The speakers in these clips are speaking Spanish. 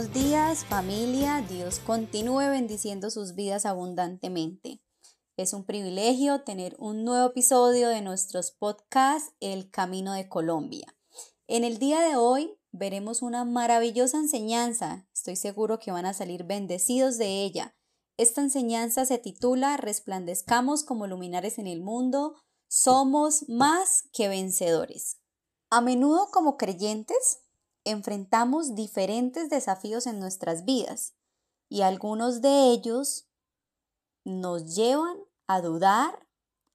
buenos días familia. Dios continúe bendiciendo sus vidas abundantemente. Es un privilegio tener un nuevo episodio de nuestros podcasts El Camino de Colombia. En el día de hoy veremos una maravillosa enseñanza. Estoy seguro que van a salir bendecidos de ella. Esta enseñanza se titula Resplandezcamos como luminares en el mundo. Somos más que vencedores. A menudo como creyentes enfrentamos diferentes desafíos en nuestras vidas y algunos de ellos nos llevan a dudar,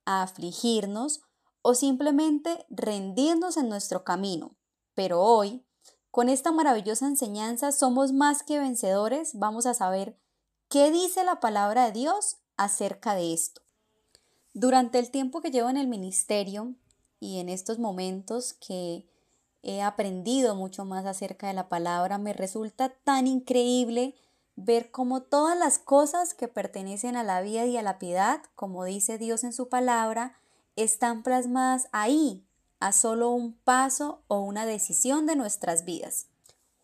a afligirnos o simplemente rendirnos en nuestro camino. Pero hoy, con esta maravillosa enseñanza, somos más que vencedores, vamos a saber qué dice la palabra de Dios acerca de esto. Durante el tiempo que llevo en el ministerio y en estos momentos que he aprendido mucho más acerca de la palabra, me resulta tan increíble ver cómo todas las cosas que pertenecen a la vida y a la piedad, como dice Dios en su palabra, están plasmadas ahí, a solo un paso o una decisión de nuestras vidas.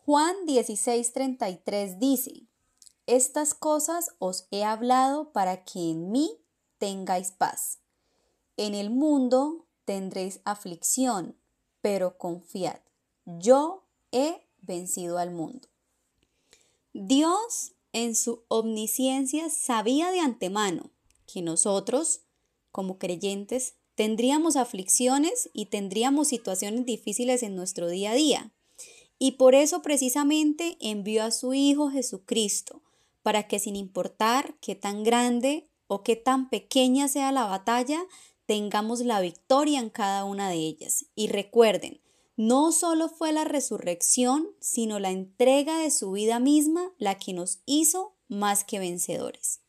Juan 16:33 dice, Estas cosas os he hablado para que en mí tengáis paz. En el mundo tendréis aflicción, pero confiad, yo he vencido al mundo. Dios en su omnisciencia sabía de antemano que nosotros, como creyentes, tendríamos aflicciones y tendríamos situaciones difíciles en nuestro día a día. Y por eso precisamente envió a su Hijo Jesucristo, para que sin importar qué tan grande o qué tan pequeña sea la batalla, tengamos la victoria en cada una de ellas. Y recuerden, no solo fue la resurrección, sino la entrega de su vida misma la que nos hizo más que vencedores.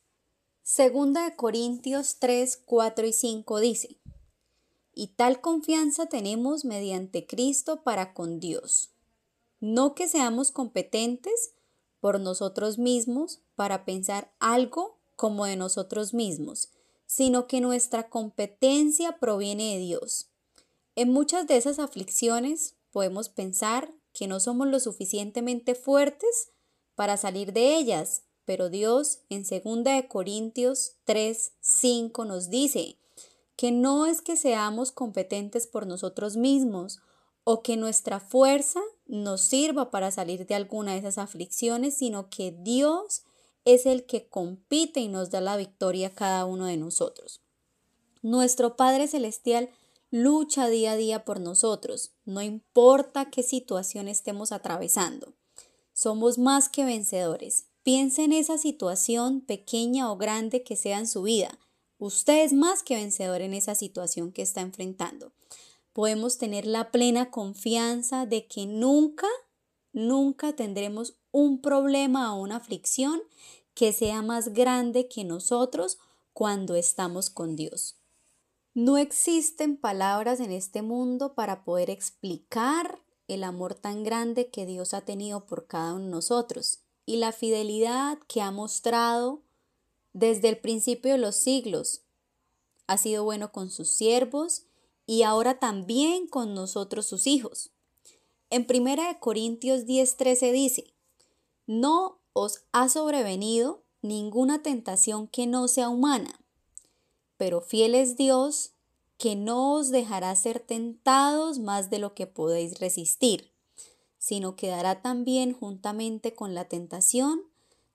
Segunda de Corintios 3, 4 y 5 dice, Y tal confianza tenemos mediante Cristo para con Dios. No que seamos competentes por nosotros mismos para pensar algo como de nosotros mismos, sino que nuestra competencia proviene de Dios. En muchas de esas aflicciones podemos pensar que no somos lo suficientemente fuertes para salir de ellas, pero Dios en 2 Corintios 3, 5 nos dice que no es que seamos competentes por nosotros mismos o que nuestra fuerza nos sirva para salir de alguna de esas aflicciones, sino que Dios es el que compite y nos da la victoria a cada uno de nosotros. Nuestro Padre Celestial lucha día a día por nosotros, no importa qué situación estemos atravesando. Somos más que vencedores. Piense en esa situación, pequeña o grande que sea en su vida. Usted es más que vencedor en esa situación que está enfrentando. Podemos tener la plena confianza de que nunca, nunca tendremos un problema o una aflicción que sea más grande que nosotros cuando estamos con Dios. No existen palabras en este mundo para poder explicar el amor tan grande que Dios ha tenido por cada uno de nosotros y la fidelidad que ha mostrado desde el principio de los siglos. Ha sido bueno con sus siervos y ahora también con nosotros sus hijos. En 1 Corintios 10:13 dice, no os ha sobrevenido ninguna tentación que no sea humana, pero fiel es Dios que no os dejará ser tentados más de lo que podéis resistir, sino que dará también juntamente con la tentación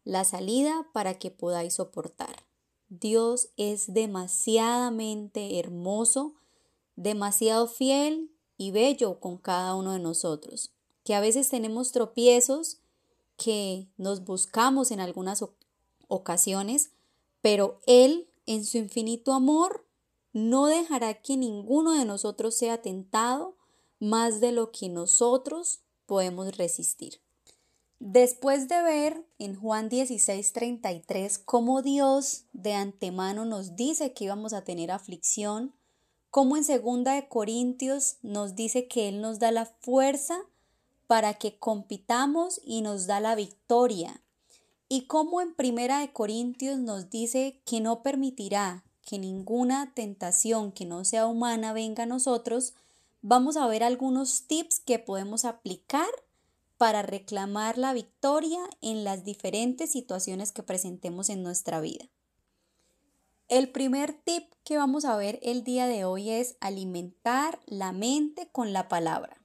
la salida para que podáis soportar. Dios es demasiadamente hermoso, demasiado fiel y bello con cada uno de nosotros, que a veces tenemos tropiezos, que nos buscamos en algunas ocasiones, pero Él, en su infinito amor, no dejará que ninguno de nosotros sea tentado más de lo que nosotros podemos resistir. Después de ver en Juan 16:33 cómo Dios de antemano nos dice que íbamos a tener aflicción, como en segunda de Corintios nos dice que Él nos da la fuerza para que compitamos y nos da la victoria. Y como en Primera de Corintios nos dice que no permitirá que ninguna tentación que no sea humana venga a nosotros, vamos a ver algunos tips que podemos aplicar para reclamar la victoria en las diferentes situaciones que presentemos en nuestra vida. El primer tip que vamos a ver el día de hoy es alimentar la mente con la palabra.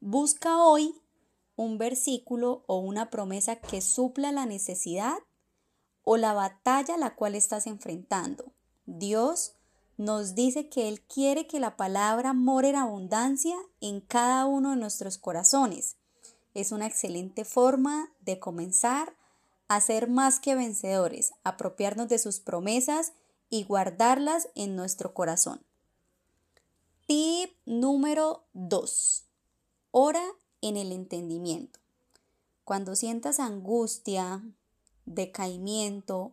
Busca hoy un versículo o una promesa que supla la necesidad o la batalla a la cual estás enfrentando. Dios nos dice que Él quiere que la palabra more en abundancia en cada uno de nuestros corazones es una excelente forma de comenzar a ser más que vencedores, apropiarnos de sus promesas y guardarlas en nuestro corazón. Tip número 2. Ora en el entendimiento. Cuando sientas angustia, decaimiento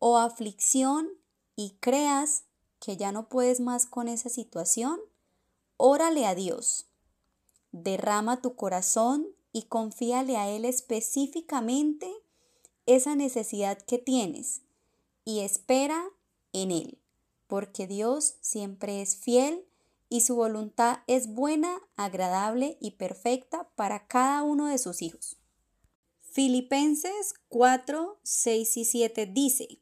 o aflicción y creas que ya no puedes más con esa situación, órale a Dios. Derrama tu corazón y confíale a Él específicamente esa necesidad que tienes y espera en Él, porque Dios siempre es fiel y su voluntad es buena, agradable y perfecta para cada uno de sus hijos. Filipenses 4, 6 y 7 dice,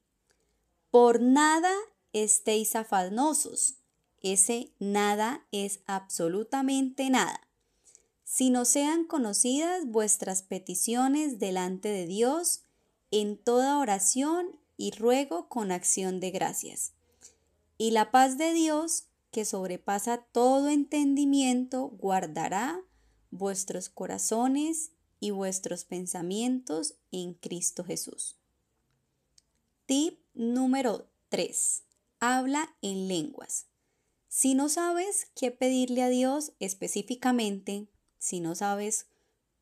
Por nada estéis afanosos. Ese nada es absolutamente nada sino sean conocidas vuestras peticiones delante de Dios en toda oración y ruego con acción de gracias. Y la paz de Dios, que sobrepasa todo entendimiento, guardará vuestros corazones y vuestros pensamientos en Cristo Jesús. Tip número 3. Habla en lenguas. Si no sabes qué pedirle a Dios específicamente, si no sabes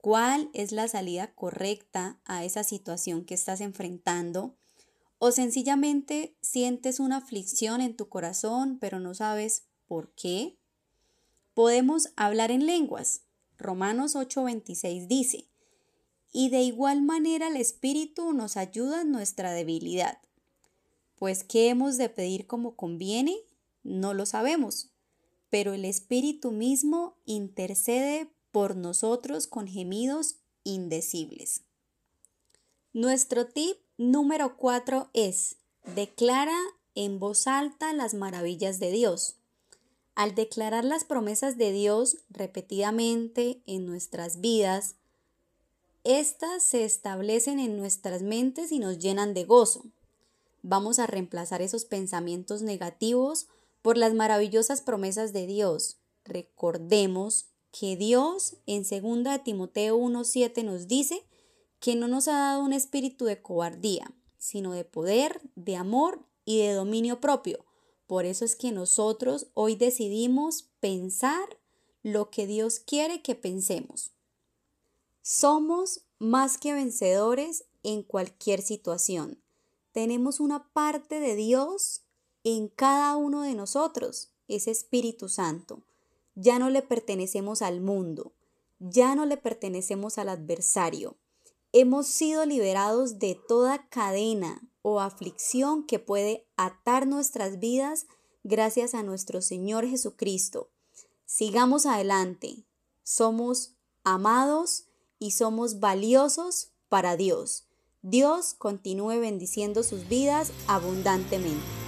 cuál es la salida correcta a esa situación que estás enfrentando o sencillamente sientes una aflicción en tu corazón pero no sabes por qué, podemos hablar en lenguas. Romanos 8:26 dice, y de igual manera el Espíritu nos ayuda en nuestra debilidad. Pues ¿qué hemos de pedir como conviene? No lo sabemos, pero el Espíritu mismo intercede por nosotros con gemidos indecibles. Nuestro tip número 4 es, declara en voz alta las maravillas de Dios. Al declarar las promesas de Dios repetidamente en nuestras vidas, éstas se establecen en nuestras mentes y nos llenan de gozo. Vamos a reemplazar esos pensamientos negativos por las maravillosas promesas de Dios. Recordemos que Dios en 2 Timoteo 1.7 nos dice que no nos ha dado un espíritu de cobardía, sino de poder, de amor y de dominio propio. Por eso es que nosotros hoy decidimos pensar lo que Dios quiere que pensemos. Somos más que vencedores en cualquier situación. Tenemos una parte de Dios en cada uno de nosotros, ese Espíritu Santo. Ya no le pertenecemos al mundo, ya no le pertenecemos al adversario. Hemos sido liberados de toda cadena o aflicción que puede atar nuestras vidas gracias a nuestro Señor Jesucristo. Sigamos adelante. Somos amados y somos valiosos para Dios. Dios continúe bendiciendo sus vidas abundantemente.